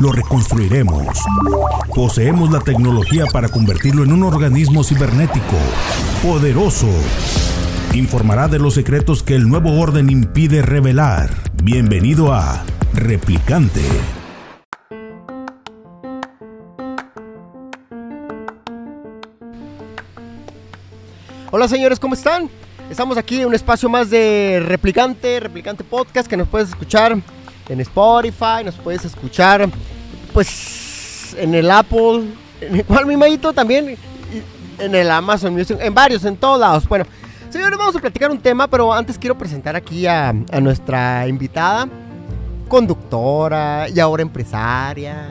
Lo reconstruiremos. Poseemos la tecnología para convertirlo en un organismo cibernético, poderoso. Informará de los secretos que el nuevo orden impide revelar. Bienvenido a Replicante. Hola señores, ¿cómo están? Estamos aquí en un espacio más de Replicante, Replicante Podcast, que nos puedes escuchar en Spotify, nos puedes escuchar pues en el Apple, en el cual mi maíto también, en el Amazon Music, en varios, en todos lados. Bueno, señores, vamos a platicar un tema, pero antes quiero presentar aquí a, a nuestra invitada, conductora y ahora empresaria.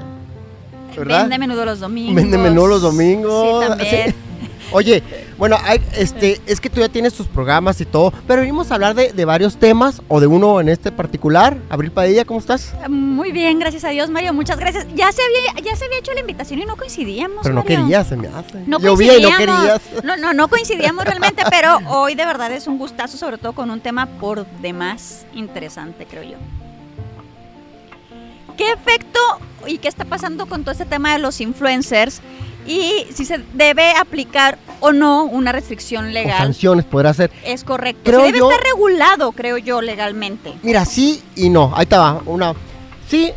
¿verdad? Vende menudo los domingos. Vende menudo los domingos. Sí, también. Sí. Oye, bueno, hay, este, es que tú ya tienes tus programas y todo, pero venimos a hablar de, de, varios temas o de uno en este particular. Abril Padilla, ¿cómo estás? Muy bien, gracias a Dios, Mario, muchas gracias. Ya se había, ya se había hecho la invitación y no coincidíamos. Pero no Mario. querías, se me hace. No Llovía y no querías. No, no, no coincidíamos realmente, pero hoy de verdad es un gustazo, sobre todo con un tema por demás interesante, creo yo. ¿Qué efecto y qué está pasando con todo este tema de los influencers? Y si se debe aplicar o no una restricción legal. O sanciones podrá ser. Es correcto. Creo se debe yo- estar regulado, creo yo, legalmente. Mira, sí y no. Ahí va. Una. Sí,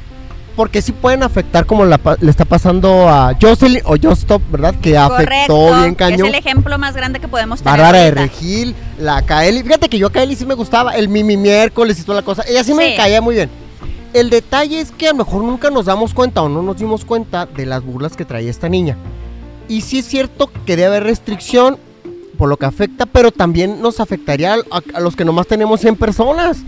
porque sí pueden afectar como la le está pasando a Jocelyn o Justop, ¿verdad? Que afectó Correcto. bien cañón. Es el ejemplo más grande que podemos tener. Bárbara de. Regil, la Kaeli. Fíjate que yo a Kaeli sí me gustaba. El Mimi miércoles y toda la cosa. Ella sí, me Sí. caía muy bien. El detalle es que a lo mejor nunca nos damos cuenta o no nos dimos cuenta de las burlas que traía esta niña. Y sí es cierto que debe haber restricción por lo que afecta, pero también nos afectaría a, a los que nomás tenemos 100 personas.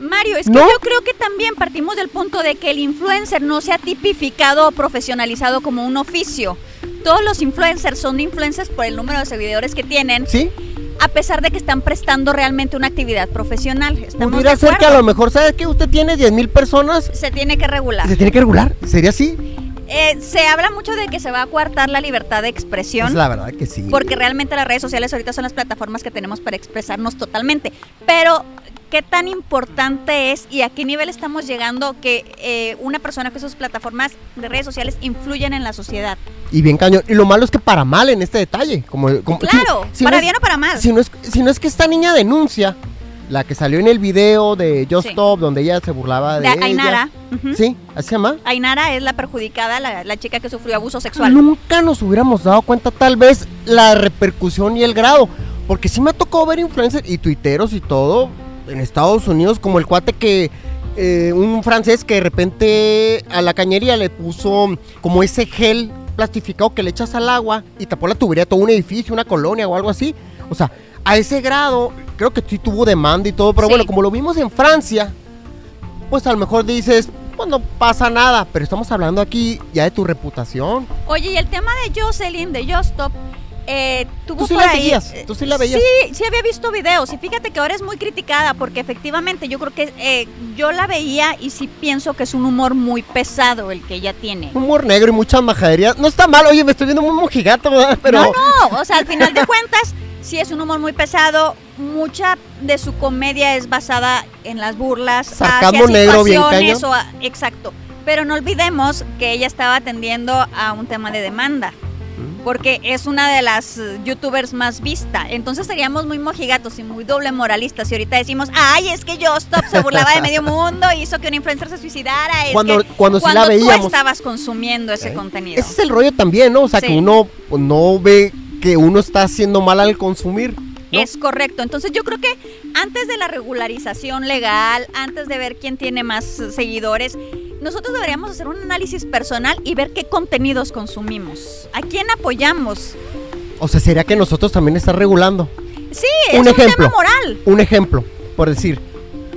Mario, es que ¿No? yo creo que también partimos del punto de que el influencer no se ha tipificado o profesionalizado como un oficio. Todos los influencers son influencers por el número de seguidores que tienen, ¿Sí? a pesar de que están prestando realmente una actividad profesional. ¿Estamos Pudiera ser que a lo mejor, ¿sabes que Usted tiene 10 mil personas Se tiene que regular. se tiene que regular. ¿Sería así? Eh, se habla mucho de que se va a coartar la libertad de expresión. Es la verdad que sí. Porque realmente las redes sociales ahorita son las plataformas que tenemos para expresarnos totalmente. Pero, ¿qué tan importante es y a qué nivel estamos llegando que eh, una persona que sus plataformas de redes sociales influyen en la sociedad? Y bien cañón. Y lo malo es que para mal en este detalle. Como, como- Claro, si- si para no es- bien o para mal. Si no, es, si no es que esta niña denuncia, la que salió en el video de Just Sí. Stop, donde ella se burlaba de, de ella. Ainara. Sí, así se llama. Ainara es la perjudicada, la, la chica que sufrió abuso sexual. Nunca nos hubiéramos dado cuenta tal vez la repercusión y el grado. Porque sí me ha tocado ver influencers y tuiteros y todo en Estados Unidos, como el cuate que... eh, un francés que de repente a la cañería le puso como ese gel plastificado que le echas al agua y tapó la tubería todo un edificio, una colonia o algo así. O sea, a ese grado, creo que sí tuvo demanda y todo, pero Sí. bueno, como lo vimos en Francia, pues a lo mejor dices, pues no pasa nada, pero estamos hablando aquí ya de tu reputación. Oye, y el tema de Jocelyn, de Justop, eh, tuvo Tú sí por la ahí- eh, tú sí la veías. Sí, sí había visto videos y fíjate que ahora es muy criticada porque efectivamente yo creo que eh, yo la veía y sí pienso que es un humor muy pesado el que ella tiene. Humor negro y muchas majaderías. No está mal, oye, me estoy viendo muy mojigato, ¿verdad? Pero No, no, o sea, al final de cuentas sí es un humor muy pesado, mucha de su comedia es basada en las burlas, hacia negro bien situaciones cañón. o a- exacto. Pero no olvidemos que ella estaba atendiendo a un tema de demanda. Porque es una de las youtubers más vista. Entonces seríamos muy mojigatos y muy doble moralistas. Y ahorita decimos, ay, es que Justop se burlaba de medio mundo, hizo que una influencer se suicidara. Es Cuando- que cuando sí la tú veíamos. estabas consumiendo ese ¿Eh? contenido. ese es el rollo también, ¿no? O sea, Sí. que uno no ve que uno está haciendo mal al consumir. ¿no? Es correcto. Entonces yo creo que antes de la regularización legal, antes de ver quién tiene más seguidores, nosotros deberíamos hacer un análisis personal y ver qué contenidos consumimos, a quién apoyamos. O sea, sería que nosotros también está regulando. Sí, es Un un, ejemplo. tema moral. Un ejemplo, por decir.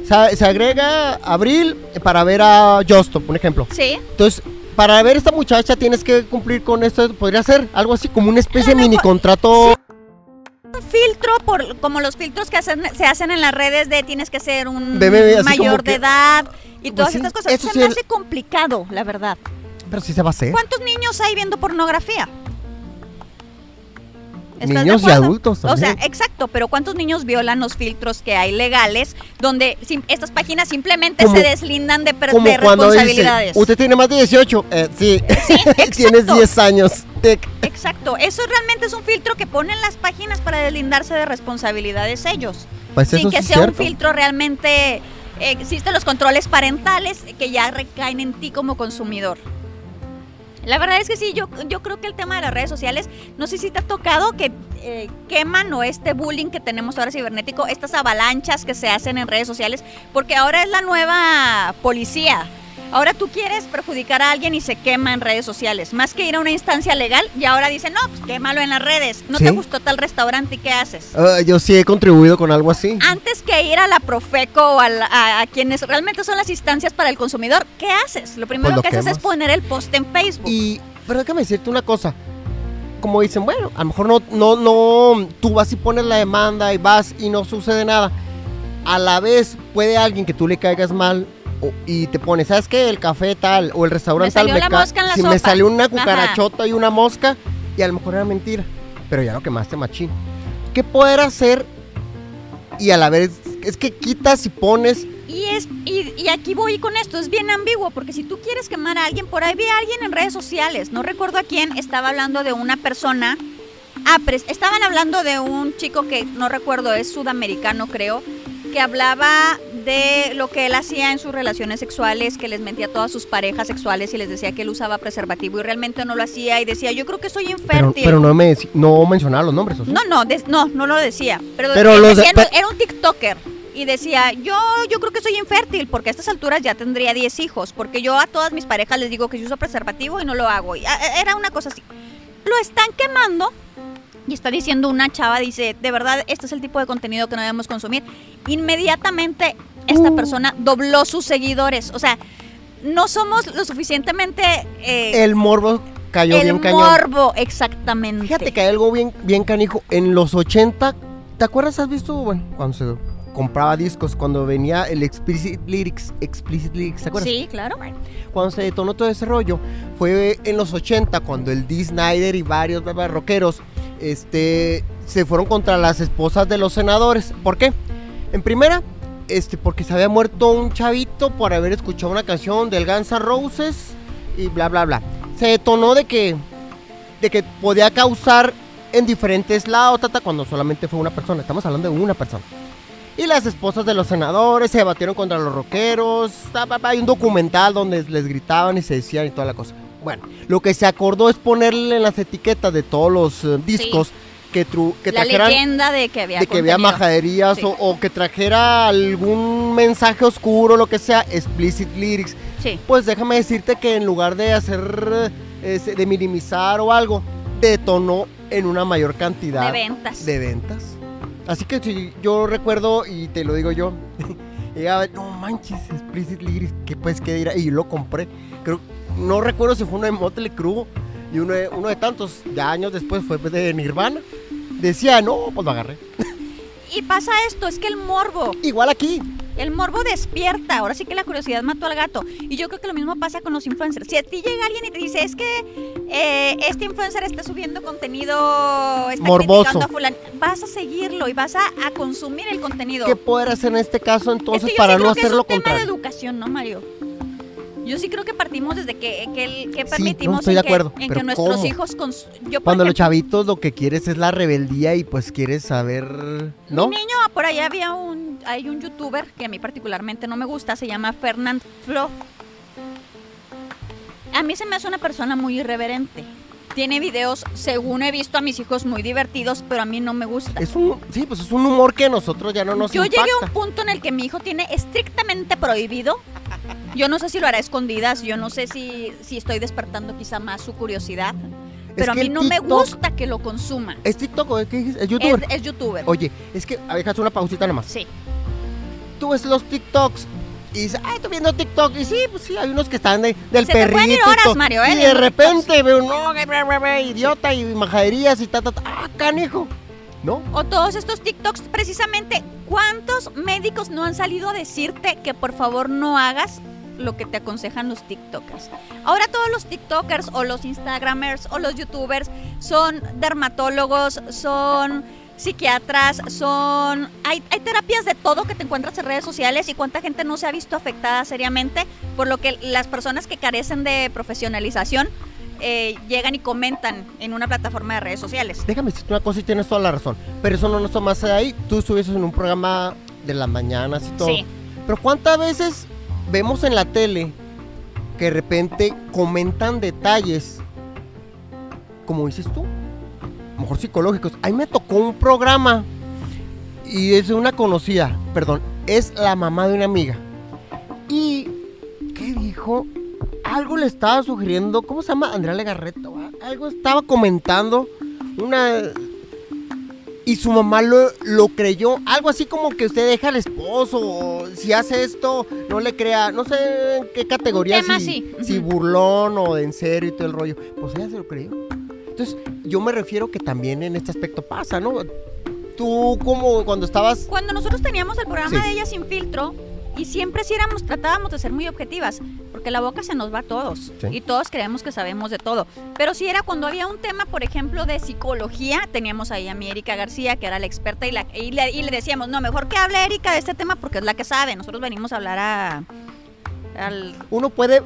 Se, se agrega Abril para ver a Justop, un ejemplo. Sí, Entonces, para ver esta muchacha tienes que cumplir con esto. Podría ser algo así como una especie de mini contrato. Un filtro, por, como los filtros que hacen, se hacen en las redes de tienes que ser un mayor que- de edad y Pues todas sí, estas cosas. se sí me el- hace complicado, la verdad. Pero sí se va a hacer. ¿Cuántos niños hay viendo pornografía? ¿Estás de Niños y adultos O sea, exacto, pero ¿cuántos niños violan los filtros que hay legales donde estas páginas simplemente Como- se deslindan de, per- Como de dice, responsabilidades? usted tiene más de 18. Eh, sí, tienes exacto. 10 años. Tic. Exacto, eso realmente es un filtro que ponen las páginas para deslindarse de responsabilidades ellos. Pues sin que sí sea un filtro realmente eh, existen los controles parentales que ya recaen en ti como consumidor. La verdad es que sí, yo, yo creo que el tema de las redes sociales, no sé si te ha tocado que eh, queman o este bullying que tenemos ahora cibernético, estas avalanchas que se hacen en redes sociales, porque ahora es la nueva policía. Ahora tú quieres perjudicar a alguien y se quema en redes sociales. Más que ir a una instancia legal, y ahora dicen, no, pues quémalo en las redes. No te gustó tal restaurante y qué haces. Ah, yo sí he contribuido con algo así. Antes que ir a la Profeco o a, la- a- a quienes realmente son las instancias para el consumidor, ¿qué haces? Lo primero Pues lo que haces es poner el post en Facebook. Y, pero déjame decirte una cosa. Como dicen, bueno, a lo mejor no, no, no, tú vas y pones la demanda y vas y no sucede nada. A la vez puede alguien que tú le caigas mal o- y te pone, ¿sabes qué? El café tal o el restaurante Me tal. la ca- mosca en la si me sopa". salió una Ajá. cucarachota y una mosca y a lo mejor era mentira. Pero ya lo quemaste machín. ¿Qué poder hacer? Y a la vez, es que quitas y pones Y, es, y, y aquí voy con esto, es bien ambiguo, porque si tú quieres quemar a alguien, por ahí vi a alguien en redes sociales, no recuerdo a quién, estaba hablando de una persona, ah, pero estaban hablando de un chico que no recuerdo, es sudamericano creo, que hablaba de lo que él hacía en sus relaciones sexuales, que les mentía a todas sus parejas sexuales y les decía que él usaba preservativo y realmente no lo hacía y decía, yo creo que soy infértil. pero no, me, no mencionaba los nombres. ¿o sí? No, no, no, no lo decía. Pero, los de- decía, era un TikToker. Y decía, yo, yo creo que soy infértil, porque a estas alturas ya tendría 10 hijos, porque yo a todas mis parejas les digo que yo uso preservativo y no lo hago. Y, a- era una cosa así. Lo están quemando y está diciendo una chava, dice, de verdad, este es el tipo de contenido que no debemos consumir. Inmediatamente esta Uh. persona dobló sus seguidores. O sea, no somos lo suficientemente... eh, El morbo cayó el bien cañón. morbo, exactamente. Fíjate que hay algo bien, bien canijo. En los 80, ¿te acuerdas? ¿Has visto? Bueno, cuando se compraba discos, cuando venía el Explicit Lyrics, Explicit Lyrics, ¿te acuerdas? Sí, claro. Cuando se detonó todo ese rollo, fue en los 80, cuando el Dee Snyder y varios rockeros este, se fueron contra las esposas de los senadores. ¿Por qué? En primera, este, porque se había muerto un chavito por haber escuchado una canción del Guns N' Roses y bla, bla, bla. Se detonó de que, de que podía causar en diferentes lados, tata, cuando solamente fue una persona. Estamos hablando de una persona. Y las esposas de los senadores se debatieron contra los rockeros. Hay un documental donde les gritaban y se decían y toda la cosa. Bueno, lo que se acordó es ponerle en las etiquetas de todos los eh, discos que, tru- que la trajeran leyenda de que había de que había majaderías Sí. o, o que trajera algún mensaje oscuro, lo que sea, explicit lyrics. Sí. Pues déjame decirte que en lugar de hacer, eh, de minimizar o algo, detonó en una mayor cantidad De ventas. de ventas. Así que si yo recuerdo, y te lo digo yo, llegaba, no manches, explicit lyrics, ¿qué pues qué dirá? Y yo lo compré. Creo, no recuerdo si fue uno de Motley Crue y uno de, uno de tantos, ya años después fue de Nirvana. Decía, no, pues lo agarré. Y pasa esto, es que el morbo, Igual aquí. el morbo despierta. Ahora sí que la curiosidad mató al gato. Y yo creo que lo mismo pasa con los influencers. Si a ti llega alguien y te dice, es que eh, este influencer está subiendo contenido, está Morboso. a fulano", vas a seguirlo y vas a, a consumir el contenido. ¿Qué poder hacer en este caso Es entonces que para no creo que hacer lo es un tema de contrario? educación, ¿no, Mario? Yo sí creo que partimos desde que, que, que no, permitimos estoy en, de acuerdo, que, en que nuestros ¿cómo? hijos... cons- yo, por Cuando los chavitos lo que quieres es la rebeldía y pues quieres saber, ¿no? Mi niño, por allá había un, hay un youtuber que a mí particularmente no me gusta, se llama Fernand Flo. A mí se me hace una persona muy irreverente. Tiene videos, según he visto a mis hijos, muy divertidos, pero a mí no me gusta. Es un, sí, pues es un humor que a nosotros ya no nos Yo impacta. llegué a un punto en el que mi hijo tiene estrictamente prohibido. Yo no sé si lo hará a escondidas, yo no sé si, si estoy despertando quizá más su curiosidad, pero a mí no me gusta que lo consuma. ¿Es TikTok o es, qué dijiste? ¿Es Es, youtuber? es youtuber. Oye, es que, déjate una pausita nomás. Sí. Tú ves los TikToks y dice, ah, estoy viendo TikTok. Y sí, pues sí, hay unos que están de- del Se te perrito. ir y horas. Mario, ¿eh? Y de repente veo, no, idiota y majaderías y ta, ta, ta. Ah, canijo. ¿No? O todos estos TikToks, precisamente, ¿cuántos médicos no han salido a decirte que por favor no hagas lo que te aconsejan los TikTokers? Ahora todos los TikTokers o los Instagramers o los YouTubers son dermatólogos, son psiquiatras, son... Hay, hay terapias de todo que te encuentras en redes sociales y cuánta gente no se ha visto afectada seriamente por lo que las personas que carecen de profesionalización eh, llegan y comentan en una plataforma de redes sociales. Déjame decirte una cosa y tienes toda la razón. Pero eso no nos tomas de ahí. Tú estuviste en un programa de las mañanas y todo. Sí. Pero ¿cuántas veces vemos en la tele que de repente comentan detalles, como dices tú, mejor psicológicos? A mí me tocó un programa y es una conocida, perdón, es la mamá de una amiga. ¿Y qué dijo? Algo le estaba sugiriendo, ¿cómo se llama? Andrea Legarreta, algo estaba comentando, una... Y su mamá lo, lo creyó, algo así como que usted deja al esposo, o si hace esto, no le crea, no sé en qué categoría, tema si, sí, si burlón o en serio y todo el rollo. Pues ella se lo creyó. Entonces, yo me refiero que también en este aspecto pasa, ¿no? Tú como cuando estabas... Cuando nosotros teníamos el programa Sí. de Ella Sin Filtro, y siempre sí éramos, tratábamos de ser muy objetivas, porque la boca se nos va a todos, Sí. y todos creemos que sabemos de todo. Pero si era cuando había un tema, por ejemplo, de psicología, teníamos ahí a mi Erika García, que era la experta, y, la, y, le, y le decíamos, no, mejor que hable Erika de este tema, porque es la que sabe. Nosotros venimos a hablar a... Al, Uno puede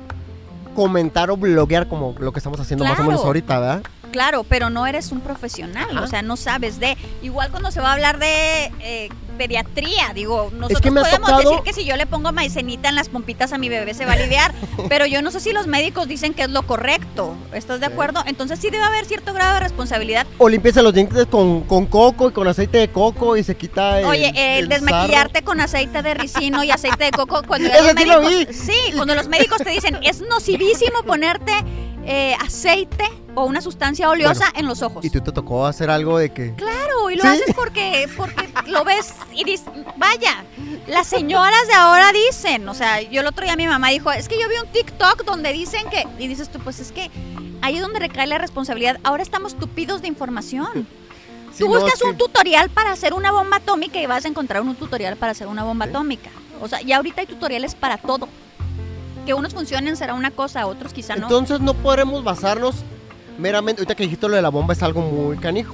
comentar o bloguear como lo que estamos haciendo más o menos ahorita, ¿verdad? Claro, pero no eres un profesional, Ajá. o sea, no sabes de. Igual cuando se va a hablar de eh, pediatría, digo, nosotros que podemos tocado- decir que si yo le pongo maicenita en las pompitas a mi bebé se va a aliviar, pero yo no sé si los médicos dicen que es lo correcto. ¿Estás de acuerdo? Entonces sí debe haber cierto grado de responsabilidad. O limpieza los dientes con, con coco y con aceite de coco y se quita el, Oye, eh, el desmaquillarte con aceite de ricino y aceite de coco cuando Eso los sí lo médicos, vi. sí, cuando los médicos te dicen es nocivísimo ponerte eh, aceite o una sustancia oleosa en los ojos. Y tú te tocó hacer algo de que... Claro, y lo Sí. haces porque, porque lo ves y dices, vaya, las señoras de ahora dicen, o sea, yo el otro día mi mamá dijo, es que yo vi un TikTok donde dicen que, y dices tú, pues es que ahí es donde recae la responsabilidad, ahora estamos tupidos de información. Sí, Tú no, buscas que- un tutorial para hacer una bomba atómica y vas a encontrar un tutorial para hacer una bomba Sí. atómica. O sea, y ahorita hay tutoriales para todo. Que unos funcionen será una cosa, otros quizá no. Entonces no podremos basarnos meramente, ahorita que dijiste lo de la bomba es algo muy canijo,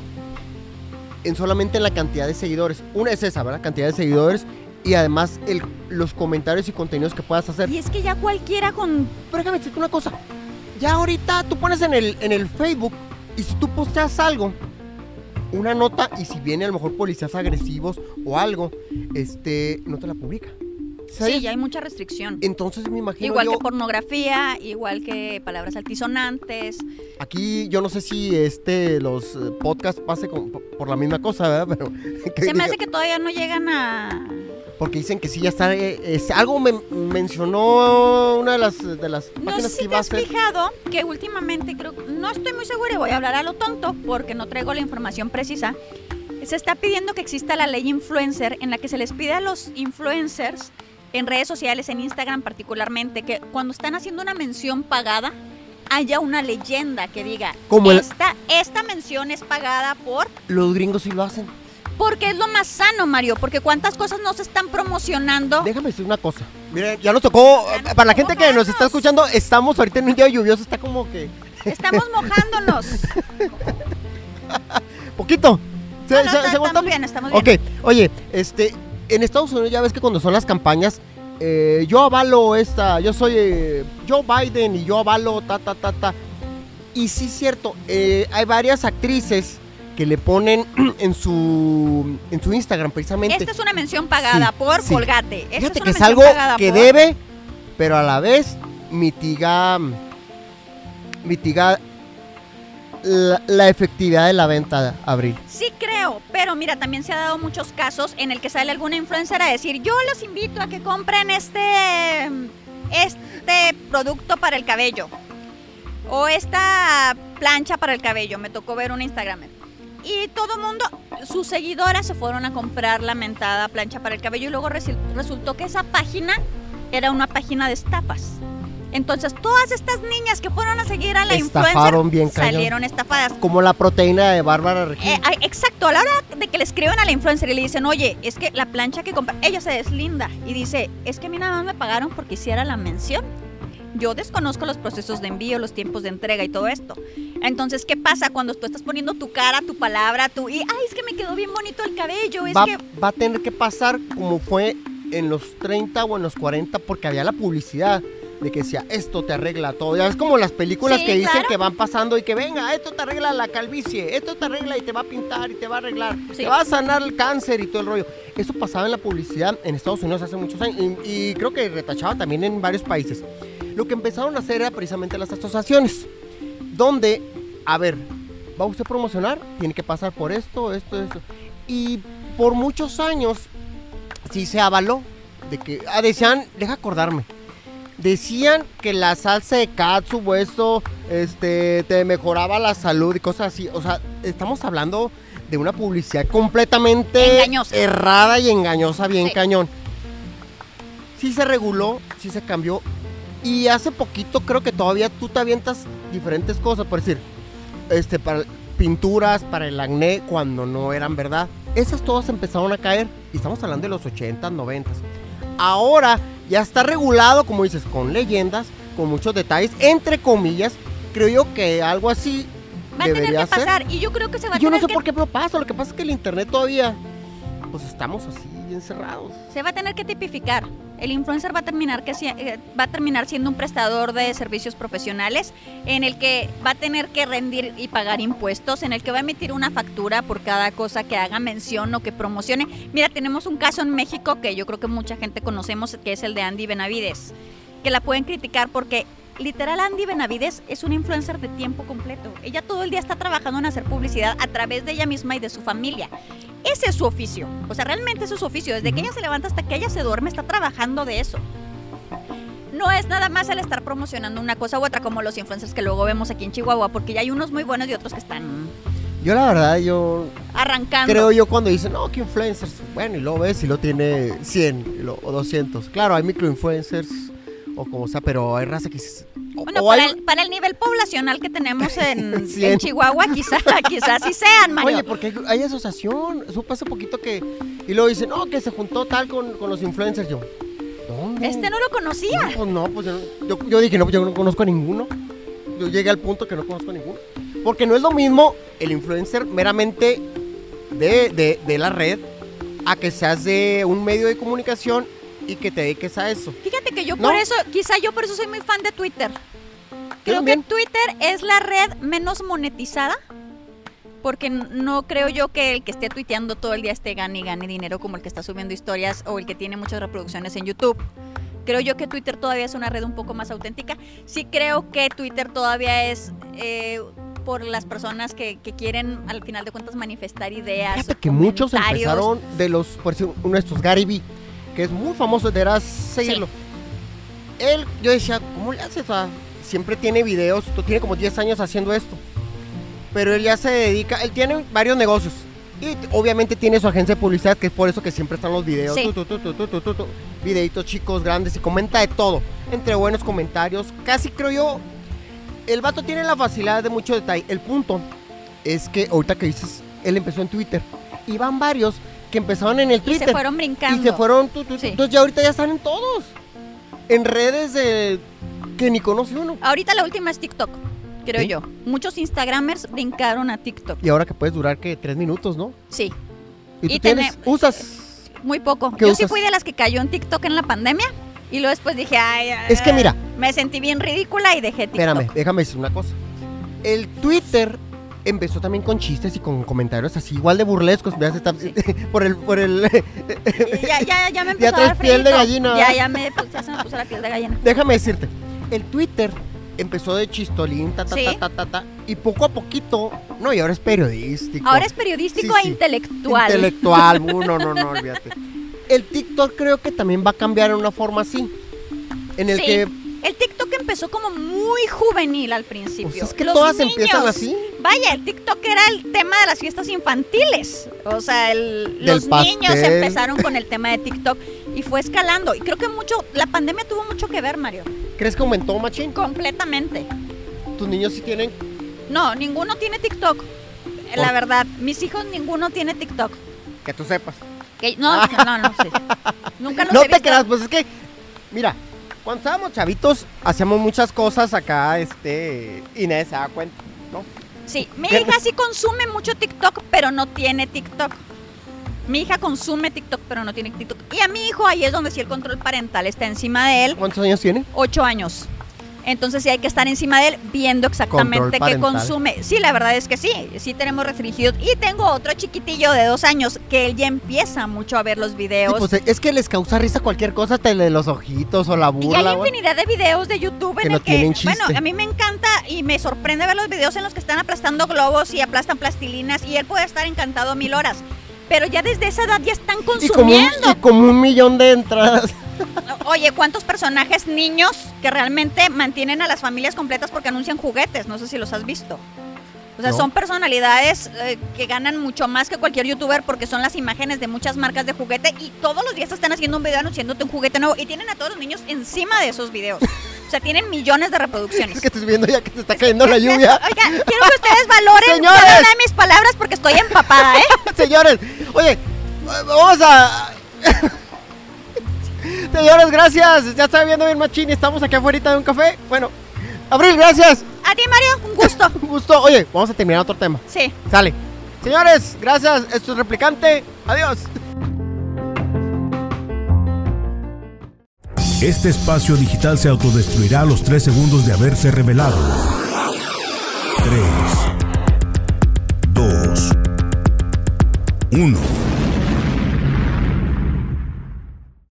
en solamente en la cantidad de seguidores. Una es esa, ¿verdad? Cantidad de seguidores y además los comentarios y contenidos que puedas hacer. y es que ya cualquiera con Pero déjame decirte una cosa. Ya ahorita tú pones en el, en el Facebook y si tú posteas algo, una nota, y si viene a lo mejor policías agresivos o algo, este, no te la publica. ¿Sabes? Sí, ya hay mucha restricción. Entonces me imagino Igual yo, que pornografía, igual que palabras altisonantes. aquí yo no sé si este, los eh, podcasts pase con- por, la misma cosa, ¿verdad? Pero, Se me hace que todavía no llegan a... Porque dicen que sí ya está, eh, es- algo me mencionó una de las, de las No sé si te has fijado que últimamente, creo, no estoy muy segura y voy a hablar a lo tonto porque no traigo la información precisa. Se está pidiendo que exista la ley influencer en la que se les pide a los influencers en redes sociales, en Instagram particularmente, que cuando están haciendo una mención pagada, haya una leyenda que diga, Como el- esta, esta mención es pagada por... Los gringos sí lo hacen. Porque es lo más sano, Mario, porque cuántas cosas no se están promocionando. Déjame decir una cosa. Miren, ya nos tocó, Ya nos para la tocó gente que nos está mojarnos. escuchando, estamos ahorita en un día lluvioso, está como que Estamos mojándonos. poquito. Se, No, no, se- está- se aguanta- estamos bien, estamos bien. Ok, oye, este, en Estados Unidos ya ves que cuando son las campañas, eh, yo avalo esta, yo soy eh, Joe Biden y yo avalo ta, ta, ta, ta. Y sí es cierto, eh, hay varias actrices que le ponen en su, en su Instagram precisamente. Esta es una mención pagada Sí, por sí. Colgate. Esta Fíjate es que es algo que por- debe, pero a la vez mitiga, mitiga la, efectividad de la venta, Abril. Sí creo, pero mira, también se ha dado muchos casos en el que sale alguna influencer a decir, yo los invito a que compren este, este producto para el cabello. O esta plancha para el cabello. Me tocó ver un Instagram. Y todo el mundo, sus seguidoras se fueron a comprar la mentada plancha para el cabello y luego resultó que esa página era una página de estafas. Entonces, todas estas niñas que fueron a seguir a la Estafaron influencer bien salieron estafadas. Como la proteína de Bárbara. Eh, ah, exacto, a la hora de que le escriban a la influencer y le dicen, oye, es que la plancha que compra, ella se deslinda y dice, es que a mí nada más me pagaron porque hiciera la mención. Yo desconozco los procesos de envío, los tiempos de entrega y todo esto. Entonces, ¿qué pasa cuando tú estás poniendo tu cara, tu palabra, tu... Y, ay, es que me quedó bien bonito el cabello, es va, que... va a tener que pasar como fue en los 30 o en los 40 porque había la publicidad de que decía, esto te arregla todo. Ya ves como las películas Sí, que dicen claro. que van pasando y que venga, esto te arregla la calvicie, esto te arregla y te va a pintar y te va a arreglar, Sí. te va a sanar el cáncer y todo el rollo. Eso pasaba en la publicidad en Estados Unidos hace muchos años y, y creo que retachaba también en varios países. Lo que empezaron a hacer era precisamente las asociaciones, donde, a ver, ¿va usted a promocionar? Tiene que pasar por esto, esto, esto. Y por muchos años sí se avaló de que ah, decían, deja acordarme. Decían que la salsa de katsu esto este te mejoraba la salud y cosas así, o sea, estamos hablando de una publicidad completamente Engañosa. errada y engañosa, bien Sí. cañón. Sí se reguló, sí se cambió y hace poquito creo que todavía tú te avientas diferentes cosas, por decir, este, para pinturas, para el acné, cuando no eran verdad. Esas todas empezaron a caer y estamos hablando de los 80, 90. Ahora ya está regulado, como dices, con leyendas, con muchos detalles, entre comillas. Creo yo que algo así Va a tener que ser. pasar y yo creo que se va a Yo no tener sé que por qué pero pasa, lo que pasa es que el internet todavía, pues estamos así encerrados. se va a tener que tipificar. El influencer va a terminar que eh, va a terminar siendo un prestador de servicios profesionales en el que va a tener que rendir y pagar impuestos, en el que va a emitir una factura por cada cosa que haga mención o que promocione. Mira, tenemos un caso en México que yo creo que mucha gente conocemos, que es el de Andy Benavides, que la pueden criticar porque literal Andy Benavides es una influencer de tiempo completo. Ella todo el día está trabajando en hacer publicidad a través de ella misma y de su familia. Ese es su oficio. O sea, realmente ese es su oficio. Desde que ella se levanta hasta que ella se duerme, está trabajando de eso. No es nada más el estar promocionando una cosa u otra, como los influencers que luego vemos aquí en Chihuahua, porque ya hay unos muy buenos y otros que están Yo la verdad, yo arrancando. creo yo cuando dicen, no, que influencers, bueno, y luego ves y lo tiene 100 y lo- o 200. Claro, hay microinfluencers o como sea, pero hay raza que o- Bueno, o para hay- el, para el nivel poblacional que tenemos en, en Chihuahua, quizá, quizás sí sean, Mario. Oye, porque hay, hay asociación. Supe hace poquito que. Y luego dicen, no, que se juntó tal con, con los influencers. Yo, ¿dónde? este no lo conocía. No, pues no, pues yo, no- yo, yo dije, no, pues yo no conozco a ninguno. Yo llegué al punto que no conozco a ninguno. Porque no es lo mismo el influencer meramente de, de, de la red a que seas de un medio de comunicación y que te dediques a eso. Fíjate que yo No. por eso, quizá yo por eso soy muy fan de Twitter. Creo que Twitter es la red menos monetizada. Porque no creo yo que el que esté tuiteando todo el día esté gane y gane dinero como el que está subiendo historias o el que tiene muchas reproducciones en YouTube. Creo yo que Twitter todavía es una red un poco más auténtica. Sí creo que Twitter todavía es eh, por las personas que, que quieren al final de cuentas manifestar ideas. Fíjate que muchos empezaron de los, por decir, uno de estos, Gary Vee, que es muy famoso, deberás seguirlo. Sí. Él, yo decía, ¿cómo le haces? O sea, siempre tiene videos, tiene como 10 años haciendo esto. Pero él ya se dedica, él tiene varios negocios. Y obviamente tiene su agencia de publicidad, que es por eso que siempre están los videos. Sí. Tu, tu, tu, Videitos chicos, grandes, y comenta de todo. Entre buenos comentarios. Casi creo yo. El vato tiene la facilidad de mucho detalle. El punto es que ahorita que dices, él empezó en Twitter. Y van varios que empezaron en el Y Twitter. se fueron brincando. Y se fueron, tu, tu. Sí. entonces ya ahorita ya están en todos. En redes de que ni conoce uno. Ahorita la última es TikTok, creo ¿Sí? yo. Muchos Instagramers brincaron a TikTok. Y ahora que puedes durar que tres minutos, ¿no? Sí, Y tú Y tienes, tené- usas. muy poco. ¿Qué Yo sí fui de las que cayó en TikTok en la pandemia y luego después dije, ay, ay, Es que mira. me sentí bien ridícula y dejé TikTok. Espérame, déjame decir una cosa. El Twitter empezó también con chistes y con comentarios así igual de burlescos. Ya se está- por el, por el. Ya, ya, ya me Ya empezó a dar traes piel de gallina, Ya, ya, me, pues, ya se me puso la piel de gallina. déjame decirte. El Twitter empezó de chistolín, ta, ta, Sí. ta, ta, ta, ta, y poco a poquito. No, y ahora es periodístico. Ahora es periodístico Sí, e sí. intelectual. Intelectual, uh, no, no, no, olvídate. El TikTok creo que también va a cambiar en una forma así. En el que, El TikTok empezó como muy juvenil al principio. pues es que Los todas niños- empiezan así. Vaya, el TikTok era el tema de las fiestas infantiles. O sea, el- los niños empezaron con el tema de TikTok. y fue escalando. Y creo que mucho, la pandemia tuvo mucho que ver, Mario. ¿Crees que aumentó, Machín? Completamente. ¿Tus niños sí tienen? No, ninguno tiene TikTok. La verdad, mis hijos ninguno tiene TikTok. Que tú sepas. Que- no, no, no, sí. Nunca los No he te visto. creas, pues es que, mira, cuando estábamos chavitos, hacíamos muchas cosas acá, este, Inés se da cuenta, ¿no? Sí, mi ¿Qué? hija sí consume mucho TikTok, pero no tiene TikTok. Mi hija consume TikTok, pero no tiene TikTok. Y a mi hijo ahí es donde sí el control parental está encima de él, ¿Cuántos años tiene? ocho años. Entonces sí hay que estar encima de él viendo exactamente qué consume. Sí, la verdad es que sí, sí tenemos restringidos. Y tengo otro chiquitillo de dos años que él ya empieza mucho a ver los Sí, videos. pues es que les causa risa cualquier cosa, hasta el de los ojitos o la Y burla. hay güey. infinidad de videos de YouTube Que en no el que, tienen bueno, a mí me encanta y me sorprende ver los videos en los que están aplastando globos y aplastan plastilinas y él puede estar encantado mil horas. Pero ya desde esa edad ya están Y como, un, consumiendo. y como un millón de entradas. Oye, ¿cuántos personajes niños que realmente mantienen a las familias completas porque anuncian juguetes? No sé si los has visto. O sea, No. son personalidades eh, que ganan mucho más que cualquier youtuber porque son las imágenes de muchas marcas de juguete y todos los días están haciendo un video anunciándote un juguete nuevo y tienen a todos los niños encima de esos videos. O sea, tienen millones de reproducciones. Es que estoy viendo ya que te está cayendo la lluvia. Oiga, quiero que ustedes valoren Señores. cada una de mis palabras porque estoy empapada, ¿eh? Señores, oye, vamos a... Señores, gracias. Ya está viendo bien Machín y estamos aquí afuera de un café. Bueno, Abril, gracias. A ti, Mario, un gusto. Un gusto. Oye, vamos a terminar otro tema. Sí. Sale. Señores, gracias. Esto es Replicante. Adiós. Este espacio digital se autodestruirá a los 3 segundos de haberse revelado. 3, 1.